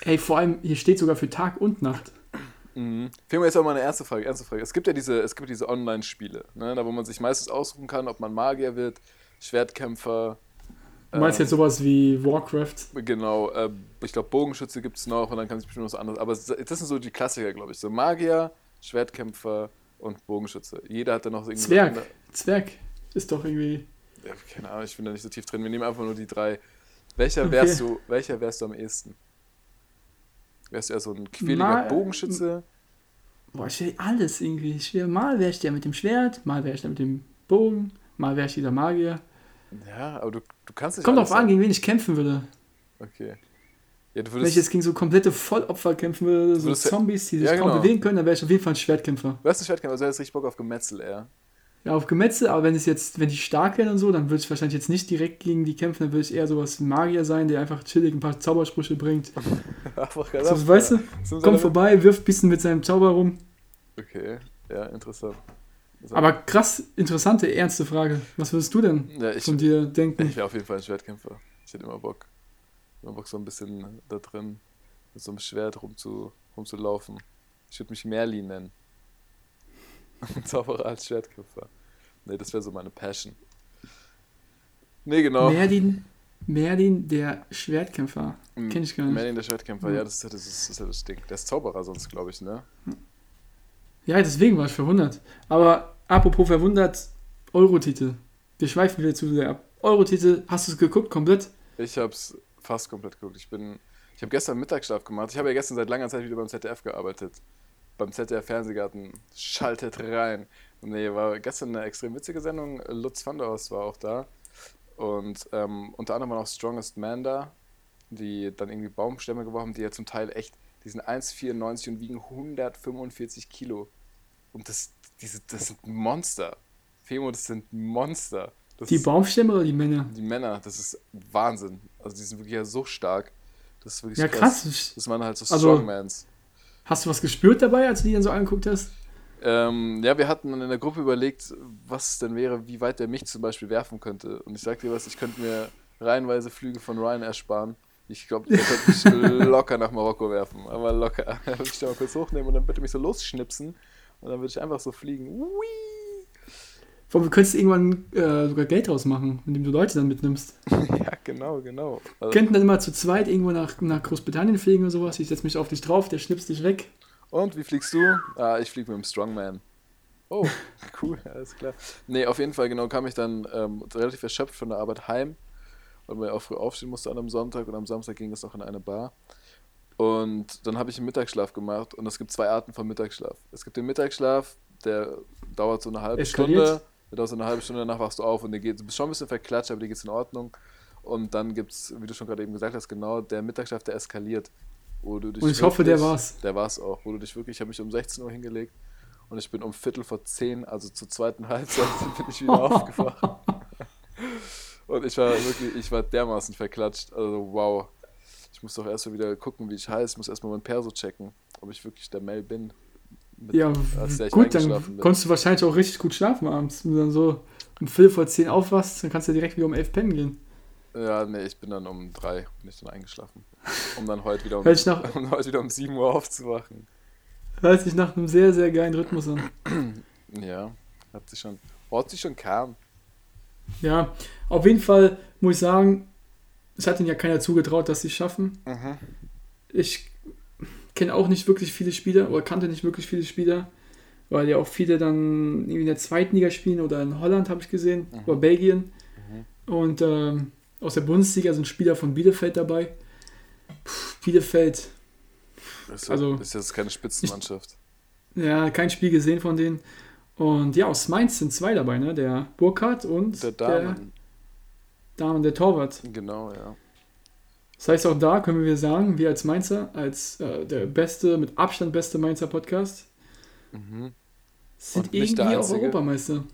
Ey, vor allem, hier steht sogar für Tag und Nacht. Mhm. Fehlen wir jetzt aber mal eine erste Frage, ernste Frage. Es gibt ja diese, es gibt diese Online-Spiele, ne, da wo man sich meistens aussuchen kann, ob man Magier wird, Schwertkämpfer. Du meinst ähm, jetzt sowas wie Warcraft? Genau, äh, ich glaube Bogenschütze gibt es noch und dann kann es bestimmt was anderes. Aber das sind so die Klassiker, glaube ich. So Magier, Schwertkämpfer und Bogenschütze. Jeder hat dann noch irgendwie. Zwerg. Zwerg. Ist doch irgendwie. Ja, keine Ahnung, ich bin da nicht so tief drin. Wir nehmen einfach nur die drei. Welcher wärst du, welcher wärst du am ehesten? Wärst du eher so ein quäliger Mal- Bogenschütze? Boah, ich will alles irgendwie. Ich will, mal wäre ich der mit dem Schwert, mal wäre ich der mit dem Bogen, mal wäre ich dieser Magier. Ja, aber du, du kannst nicht Kommt drauf an, gegen wen ich kämpfen würde. Okay. Ja, du Wenn ich würdest, jetzt gegen so komplette Vollopfer kämpfen würde, so würdest Zombies, die sich Ja, kaum genau. bewegen können, dann wäre ich auf jeden Fall ein Schwertkämpfer. du hast einen Schwertkämpfer, also hättest richtig Bock auf Gemetzel eher. Ja, auf Gemetzel, aber wenn es jetzt, wenn die stark wären und so, dann würde ich wahrscheinlich jetzt nicht direkt gegen die kämpfen, dann würde ich eher sowas ein Magier sein, der einfach chillig ein paar Zaubersprüche bringt. Einfach So, weißt du, kommt vorbei, wirft ein bisschen mit seinem Zauber rum. Okay, ja, interessant. Aber krass, interessante, ernste Frage. Was würdest du denn Ja, ich, von dir denken? ich wäre auf jeden Fall ein Schwertkämpfer. Ich hätte immer Bock. Immer Bock, so ein bisschen da drin mit so einem Schwert rumzu, rumzulaufen. Ich würde mich Merlin nennen. Zauberer als Schwertkämpfer. Nee, das wäre so meine Passion. Nee, genau. Merlin, Merlin, der Schwertkämpfer. M- kenn ich gar nicht. Merlin, der Schwertkämpfer, ja, das ist, ja- das das ist ja das Ding. Der ist Zauberer sonst, glaube ich, ne? Ja, deswegen war ich verwundert. Aber apropos verwundert, Eurotitel. Wir schweifen wieder zu sehr ab. Eurotitel, hast du es geguckt komplett? Ich hab's fast komplett geguckt. Ich bin, ich habe gestern Mittagsschlaf gemacht. Ich habe ja gestern seit langer Zeit wieder beim ZDF gearbeitet. Beim ZDF Fernsehgarten. Schaltet rein. Nee, war gestern eine extrem witzige Sendung. Lutz van der Horst war auch da. Und ähm, unter anderem war noch Strongest Man da, die dann irgendwie Baumstämme geworfen die ja zum Teil echt, die sind 1,94 und wiegen 145 Kilo. Und das, diese, das sind Monster. Femo, das sind Monster. Das Die Baumstämme oder die Männer? die Männer, das ist Wahnsinn. Also die sind wirklich ja so stark. Das ist wirklich Ja, krass. Das waren halt so Also- Strongmans. Hast du was gespürt dabei, als du die dann so angeguckt hast? Ähm, ja, wir hatten dann in der Gruppe überlegt, was denn wäre, wie weit der mich zum Beispiel werfen könnte. Und ich sag dir was, ich könnte mir reihenweise Flüge von Ryan ersparen. Ich glaube, der könnte mich locker nach Marokko werfen. Aber locker. Er würde mich da mal kurz hochnehmen und dann bitte mich so losschnipsen. Und dann würde ich einfach so fliegen. Ui. Vor allem, du könntest irgendwann äh, sogar Geld draus machen, indem du Leute dann mitnimmst. Ja, genau, genau. Also, Könnten dann immer zu zweit irgendwo nach, nach Großbritannien fliegen oder sowas. Ich setze mich auf dich drauf, der schnipst dich weg. Und wie fliegst du? Ah, ich fliege mit dem Strongman. Oh, cool, alles klar. Nee, auf jeden Fall, genau, kam ich dann ähm, relativ erschöpft von der Arbeit heim, weil man ja auch früh aufstehen musste an einem Sonntag und am Samstag ging es noch in eine Bar. Und dann habe ich einen Mittagsschlaf gemacht und es gibt zwei Arten von Mittagsschlaf. Es gibt den Mittagsschlaf, der dauert so eine halbe Eskaliert. Stunde, der dauert so eine halbe Stunde, danach wachst du auf und dir geht, du bist schon ein bisschen verklatscht, aber dir geht's in Ordnung. Und dann gibt es, wie du schon gerade eben gesagt hast, genau, der Mittagsschlaf, der eskaliert. Wo du dich Und ich hoffe, der wirklich- war's. Der war's auch. Wo du dich wirklich, ich habe mich um 16 Uhr hingelegt und ich bin um Viertel vor 10, also zur zweiten Halbzeit, bin ich wieder aufgewacht. Und ich war wirklich, ich war dermaßen verklatscht. Also wow. Ich muss doch erst mal wieder gucken, wie ich heiße. Ich muss erstmal mein Perso checken, ob ich wirklich der Mel bin. Mit- Ja, gut, dann bin. konntest du wahrscheinlich auch richtig gut schlafen abends. Wenn du dann so um Viertel vor zehn aufwachst, dann kannst du direkt wieder um elf pennen gehen. Ja, nee, ich bin dann um drei bin ich dann eingeschlafen. Um dann heute wieder um, Hört nach- um heute wieder um 7 Uhr aufzuwachen. Hört sich nach einem sehr, sehr geilen Rhythmus an. Ja, hat sich schon, hat sich schon kam. Ja, auf jeden Fall muss ich sagen, es hat ihnen ja keiner zugetraut, dass sie es schaffen. Mhm. Ich kenne auch nicht wirklich viele Spieler oder kannte nicht wirklich viele Spieler, weil ja auch viele dann irgendwie in der zweiten Liga spielen oder in Holland habe ich gesehen Mhm. oder Belgien. Und ähm, aus der Bundesliga sind Spieler von Bielefeld dabei. Puh, Bielefeld, Das ist, Also- also, ist jetzt keine Spitzenmannschaft. ja, kein Spiel gesehen von denen. Und ja, aus Mainz sind zwei dabei, ne? Der Burkhardt und Der Damen, der Damen, der Torwart. genau, ja. Das heißt, auch da können wir sagen, wir als Mainzer, als äh, der beste, mit Abstand beste Mainzer Podcast, Mhm. sind irgendwie auch. Europameister.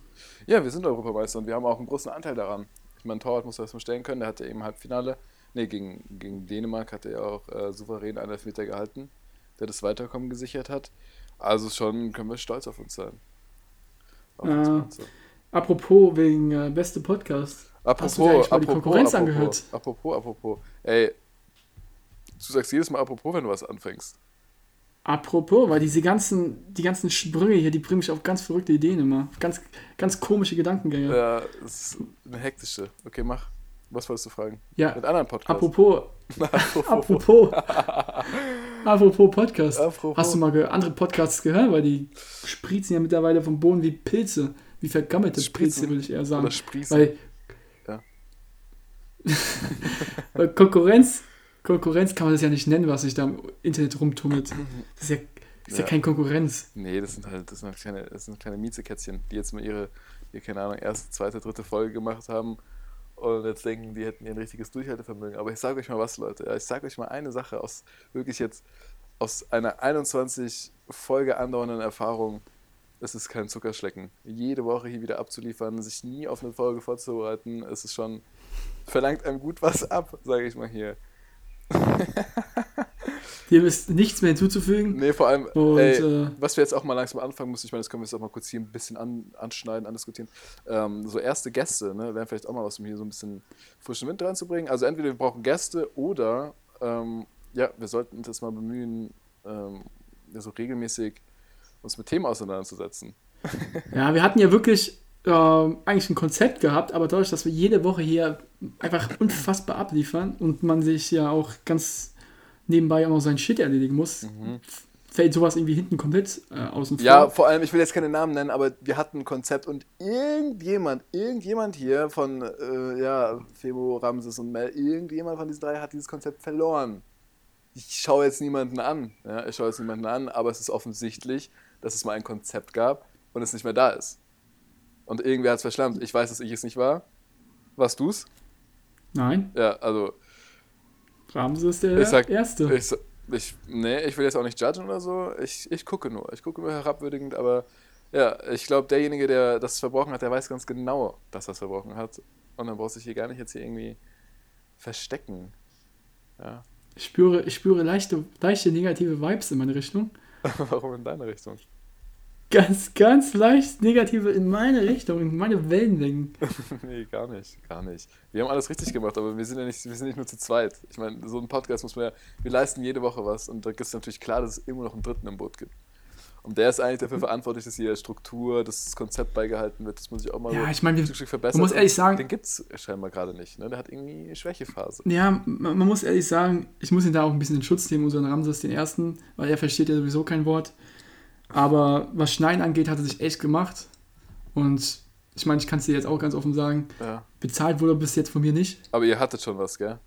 Ja, wir sind Europameister und wir haben auch einen großen Anteil daran. Ich meine, Torwart muss das mal stellen können, der hatte eben im Halbfinale, nee, gegen, gegen Dänemark hat er ja auch äh, souverän einen Elfmeter gehalten, der das Weiterkommen gesichert hat. Also schon können wir stolz auf uns sein. Auf uns Ah. Mainzer. Apropos wegen äh, beste Podcast. Apropos, Hast du dir mal die apropos, Konkurrenz apropos, angehört? Apropos, apropos. Ey, du sagst jedes Mal apropos, wenn du was anfängst. Apropos, weil diese ganzen, die ganzen Sprünge hier, die bringen mich auf ganz verrückte Ideen immer. Auf Ganz, ganz komische Gedankengänge. Ja, das ist eine hektische. Okay, mach. Was wolltest du fragen? Ja, Mit anderen Podcasts. apropos, apropos, apropos Podcast. Apropos. Hast du mal andere Podcasts gehört? Weil die sprießen ja mittlerweile vom Boden wie Pilze. Wie vergammelte Spritzen Pilze, würde ich eher sagen. Oder Sprießen. Weil Konkurrenz, Konkurrenz kann man das ja nicht nennen, was sich da im Internet rumtummelt. Das ist ja, das ist ja. Ja. keine Konkurrenz. Nee, das sind halt, das sind halt kleine, das sind kleine Miezekätzchen, die jetzt mal ihre, ihre, keine Ahnung, erste, zweite, dritte Folge gemacht haben und jetzt denken, die hätten ihr ein richtiges Durchhaltevermögen. Aber ich sage euch mal was, Leute. Ich sage euch mal eine Sache aus wirklich jetzt aus einer 21 Folge andauernden Erfahrung. Es ist kein Zuckerschlecken. Jede Woche hier wieder abzuliefern, sich nie auf eine Folge vorzubereiten, es ist schon verlangt einem gut was ab, sage ich mal hier. Dem ist nichts mehr hinzuzufügen. Nee, vor allem, Und, ey, äh, was wir jetzt auch mal langsam anfangen müssen, ich meine, das können wir jetzt auch mal kurz hier ein bisschen an, anschneiden, andiskutieren. Ähm, so erste Gäste, ne, wären vielleicht auch mal was, um hier so ein bisschen frischen Wind reinzubringen. Also entweder wir brauchen Gäste oder, ähm, ja, wir sollten uns jetzt mal bemühen, ähm, so regelmäßig uns mit Themen auseinanderzusetzen. Ja, wir hatten ja wirklich ähm, eigentlich ein Konzept gehabt, aber dadurch, dass wir jede Woche hier einfach unfassbar abliefern und man sich ja auch ganz nebenbei auch noch seinen Shit erledigen muss, fällt sowas irgendwie hinten komplett äh, außen vor. Ja, vor allem, ich will jetzt keine Namen nennen, aber wir hatten ein Konzept und irgendjemand, irgendjemand hier von, äh, ja, Febo, Ramses und Mel, irgendjemand von diesen drei hat dieses Konzept verloren. Ich schaue jetzt niemanden an, ja, ich schaue jetzt niemanden an, aber es ist offensichtlich, dass es mal ein Konzept gab und es nicht mehr da ist. Und irgendwer hat es verschlammt. Ich weiß, dass ich es nicht war. Warst du's? Nein, Ja, also Ramses ist der ich sag, Erste. Ich, ich, nee, ich will jetzt auch nicht judgen oder so. Ich, ich gucke nur. Ich gucke nur herabwürdigend, aber ja, ich glaube, derjenige, der das verbrochen hat, der weiß ganz genau, dass er es verbrochen hat. Und dann braucht sich hier gar nicht jetzt hier irgendwie verstecken. Ja. Ich spüre, ich spüre leichte, leichte negative Vibes in meine Richtung. Warum in deine Richtung? Ganz, ganz leicht negative in meine Richtung, in meine Wellenlängen. nee, gar nicht, gar nicht. Wir haben alles richtig gemacht, aber wir sind ja nicht, wir sind nicht nur zu zweit. Ich meine, so ein Podcast muss man ja, wir leisten jede Woche was und da ist natürlich klar, dass es immer noch einen Dritten im Boot gibt. Und der ist eigentlich dafür verantwortlich, dass hier Struktur, dass das Konzept beigehalten wird. Das muss ich auch mal Ja, so ich meine, wir- Stück Stück verbessern. man muss ehrlich sagen- Den gibt es scheinbar gerade nicht. Ne? Der hat irgendwie eine Schwächephase. Ja, man, man muss ehrlich sagen, ich muss ihn da auch ein bisschen in Schutz nehmen, unseren Ramses, den Ersten, weil er versteht ja sowieso kein Wort. Aber was Schneiden angeht, hat er sich echt gemacht. Und ich meine, ich kann es dir jetzt auch ganz offen sagen, Ja. bezahlt wurde bis jetzt von mir nicht. Aber ihr hattet schon was, gell?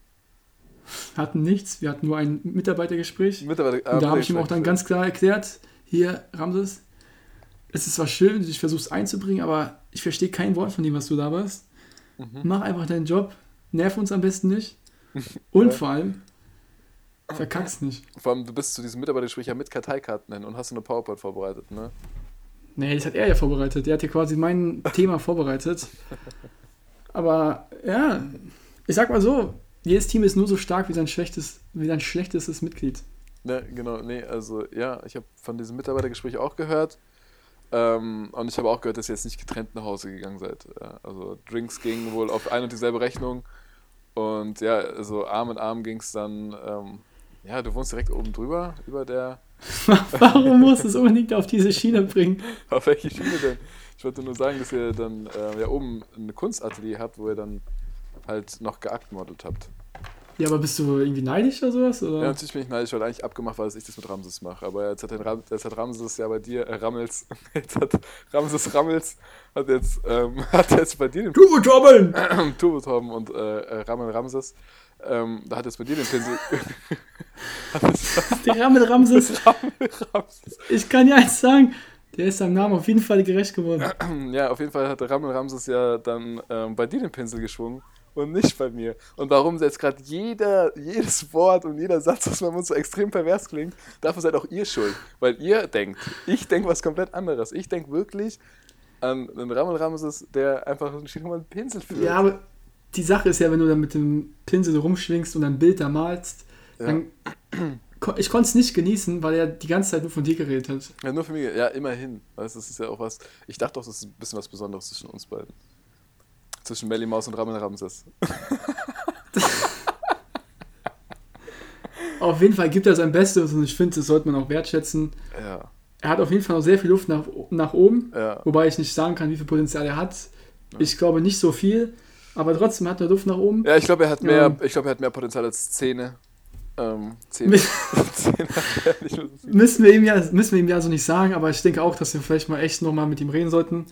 Hatten nichts, wir hatten nur ein Mitarbeitergespräch. Mitarbeiter, Und da habe ich ihm auch dann ganz klar erklärt, hier, Ramses, es ist zwar schön, ich versuche es einzubringen, aber ich verstehe kein Wort von dem, was du da warst. Mhm. Mach einfach deinen Job, nerv uns am besten nicht. Und vor allem, verkack's nicht. Vor allem, du bist zu diesem Mitarbeitergespräch ja mit Karteikarten hin und hast eine PowerPoint vorbereitet, ne? Nee, das hat er ja vorbereitet. Der hat ja quasi mein Thema vorbereitet. Aber ja, ich sag mal so, jedes Team ist nur so stark wie sein, schlechtes, wie sein schlechtestes Mitglied. Ne, genau, nee, also ja, ich habe von diesem Mitarbeitergespräch auch gehört. Ähm, und ich habe auch gehört, dass ihr jetzt nicht getrennt nach Hause gegangen seid. Ja, also Drinks gingen wohl auf ein und dieselbe Rechnung. Und ja, also Arm in Arm ging es dann. Ähm, ja, du wohnst direkt oben drüber, über der. Warum muss es unbedingt auf diese Schiene bringen? Auf welche Schiene denn? Ich wollte nur sagen, dass ihr dann äh, ja oben ein Kunstatelier habt, wo ihr dann halt noch geaktmodelt habt. Ja, aber bist du irgendwie neidisch oder sowas? Oder? Ja, natürlich bin ich neidisch, weil eigentlich abgemacht war, dass ich das mit Ramses mache. Aber jetzt hat, Ram, jetzt hat Ramses ja bei dir, äh, Rammels, jetzt hat Ramses Rammels, hat jetzt, ähm, hat jetzt bei dir den Du Torben! Turbo Torben und äh, äh, Rammel Ramses, ähm, da hat jetzt bei dir den Pinsel. Der Rammel Ramses, ich kann dir eins sagen, der ist seinem Namen auf jeden Fall gerecht geworden. Ja, auf jeden Fall hat der Rammel Ramses ja dann ähm, bei dir den Pinsel geschwungen und nicht bei mir. Und warum jetzt gerade jeder, jedes Wort und jeder Satz, was man uns so extrem pervers klingt, dafür seid auch ihr schuld. Weil ihr denkt, ich denke was komplett anderes. Ich denke wirklich an einen Rammel Ramses, der einfach einen einen Pinsel führt. Ja, aber die Sache ist ja, wenn du dann mit dem Pinsel rumschwingst und ein Bild da malst, dann. ko- Ich konnte es nicht genießen, weil er die ganze Zeit nur von dir geredet hat. Ja, nur für mich. Ja, immerhin. Weißt, das ist ja auch was. Ich dachte doch, das ist ein bisschen was Besonderes zwischen uns beiden. Zwischen Melly Maus und Rammel Ramses. Auf jeden Fall gibt er sein Bestes und ich finde, das sollte man auch wertschätzen. Ja. Er hat auf jeden Fall noch sehr viel Luft nach, nach oben, Ja. wobei ich nicht sagen kann, wie viel Potenzial er hat. Ich glaube nicht so viel, aber trotzdem hat er Luft nach oben. Ja, ich glaube, er hat mehr, ich glaube, er hat mehr Potenzial als Zähne. Ähm, Zähne. Zähne. Müssen wir, ihm ja, müssen wir ihm ja so nicht sagen, aber ich denke auch, dass wir vielleicht mal echt nochmal mit ihm reden sollten.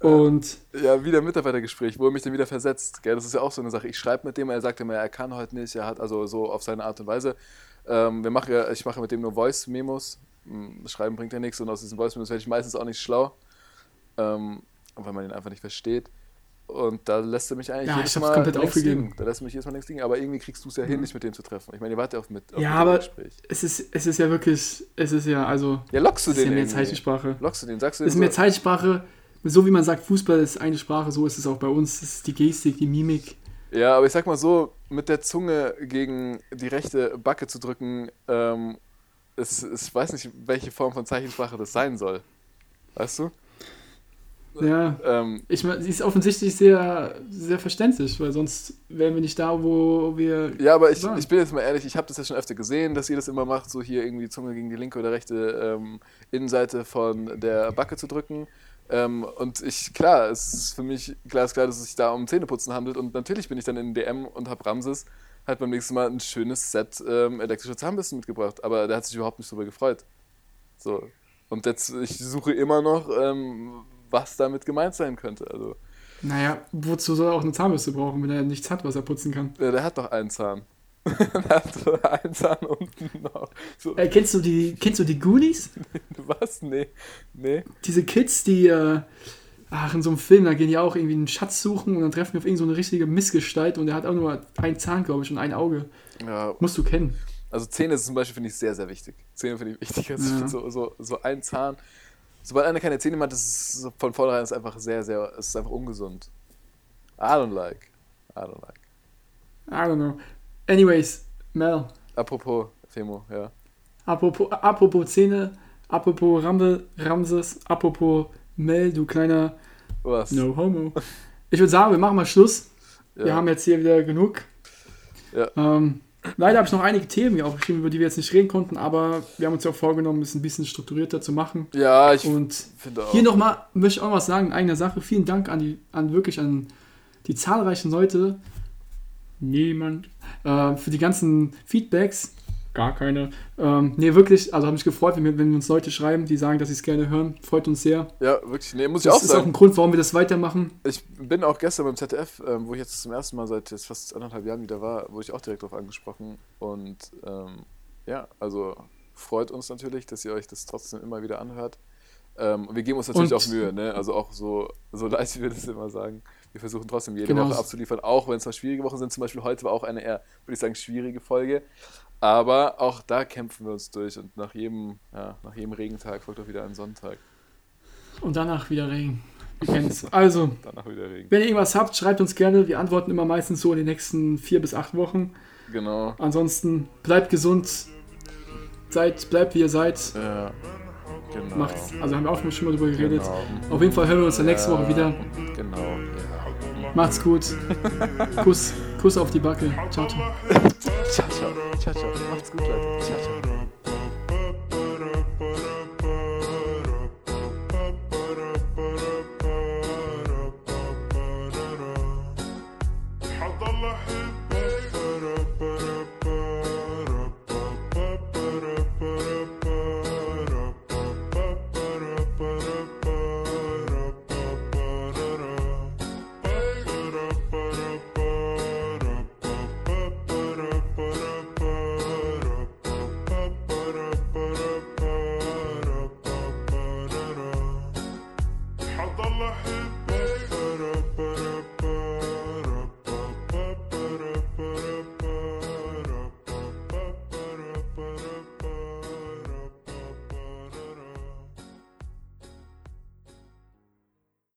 Und Ja, wieder Mitarbeitergespräch, wo er mich dann wieder versetzt. Gell? Das ist ja auch so eine Sache. Ich schreibe mit dem, er sagt immer, er kann heute nicht, er hat also so auf seine Art und Weise. Ähm, wir machen ich mache mit dem nur Voice-Memos. Hm, Schreiben bringt ja nichts und aus diesen Voice-Memos werde ich meistens auch nicht schlau, ähm, weil man ihn einfach nicht versteht. Und da lässt er mich eigentlich Ja, jedes ich hab's Mal komplett aufgegeben. liegen. Da lässt er mich jedes Mal links liegen. Aber irgendwie kriegst du es ja hin, dich mit dem zu treffen. Ich meine, ihr wart ja auf mit auf Ja, aber Gespräch. es ist, es ist ja wirklich, es ist ja, also, Ja, lockst du es ist den ja mehr irgendwie? Zeichensprache. Lockst du den? Sagst du Es ist mehr so, Zeitsprache, so wie man sagt, Fußball ist eine Sprache, so ist es auch bei uns. Es ist die Gestik, die Mimik. Ja, aber ich sag mal so, mit der Zunge gegen die rechte Backe zu drücken, ähm, es, ich weiß nicht, welche Form von Zeichensprache das sein soll. Weißt du? Ja, Ähm, ich meine, sie ist offensichtlich sehr, sehr verständlich, weil sonst wären wir nicht da, wo wir. ja, aber ich, waren. ich bin jetzt mal ehrlich, ich habe das ja schon öfter gesehen, dass ihr das immer macht, so hier irgendwie Zunge gegen die linke oder rechte ähm, Innenseite von der Backe zu drücken. Ähm, und ich, klar, es ist für mich glasklar, dass es sich da um Zähneputzen handelt. Und natürlich bin ich dann in DM und habe Ramses halt beim nächsten Mal ein schönes Set ähm, elektrische Zahnbürsten mitgebracht. Aber der hat sich überhaupt nicht drüber gefreut. So. Und jetzt, ich suche immer noch, ähm, was damit gemeint sein könnte. Also, Naja, wozu soll er auch eine Zahnbürste brauchen, wenn er nichts hat, was er putzen kann? der, der hat doch einen Zahn. der hat so einen Zahn unten noch. So, Äh, kennst, du die, kennst du die Goonies? was? Nee. Nee. Diese Kids, die. Äh, ach, in so einem Film, da gehen die auch irgendwie einen Schatz suchen und dann treffen wir auf irgendeine so eine richtige Missgestalt und der hat auch nur einen Zahn, glaube ich, und ein Auge. Ja, Musst du kennen. Also Zähne zum Beispiel finde ich sehr, sehr wichtig. Zähne finde ich wichtig. Also Ja. so, so, so ein Zahn. Sobald einer keine Zähne mehr hat, ist so von vornherein ist einfach sehr, sehr, es ist einfach ungesund. I don't like. I don't like. I don't know. Anyways, Mel, Apropos Femo, ja. apropos, apropos Zähne, apropos Rambe, Ramses, apropos Mel, du kleiner Was? No Homo. Ich würde sagen, wir machen mal Schluss. Ja. Wir haben jetzt hier wieder genug. Ja. Ähm, leider habe ich noch einige Themen hier aufgeschrieben, über die wir jetzt nicht reden konnten, aber wir haben uns ja auch vorgenommen, es ein bisschen strukturierter zu machen. ja, ich Und finde auch. hier nochmal möchte ich auch was sagen in eigener Sache. Vielen Dank an die, an wirklich an die zahlreichen Leute. Niemand. Äh, für die ganzen Feedbacks. Gar keine. Ähm, nee, wirklich, also habe mich gefreut, wenn, wir, wenn uns Leute schreiben, die sagen, dass sie es gerne hören. Freut uns sehr. ja, wirklich. Nee, muss ich auch Das ist auch sagen. ein Grund, warum wir das weitermachen. Ich bin auch gestern beim ZDF, ähm, wo ich jetzt zum ersten Mal seit jetzt fast anderthalb Jahren wieder war, wurde ich auch direkt darauf angesprochen. Und ähm, ja, also freut uns natürlich, dass ihr euch das trotzdem immer wieder anhört. Ähm, und wir geben uns natürlich Und- auch Mühe, ne? Also auch so, so leid, wie wir das immer sagen. Wir versuchen trotzdem jede Genau. Woche abzuliefern, auch wenn es mal schwierige Wochen sind. Zum Beispiel heute war auch eine eher, würde ich sagen, schwierige Folge. Aber auch da kämpfen wir uns durch und nach jedem, ja, nach jedem Regentag folgt auch wieder ein Sonntag. Und danach wieder Regen. Ihr kennt's. Also, Danach wieder Regen. wenn ihr irgendwas habt, schreibt uns gerne. Wir antworten immer meistens so in den nächsten vier bis acht Wochen. Genau. Ansonsten bleibt gesund. Seid, bleibt wie ihr seid. Ja, genau. Macht's. Also haben wir auch schon mal drüber geredet. Genau. Auf jeden Fall hören wir uns dann nächste Woche wieder. Genau, ja. Macht's gut. Kuss, Kuss auf die Backe. Ciao, ciao. Ciao, ciao. Ciao, ciao. Macht's gut, Leute. Ciao, ciao.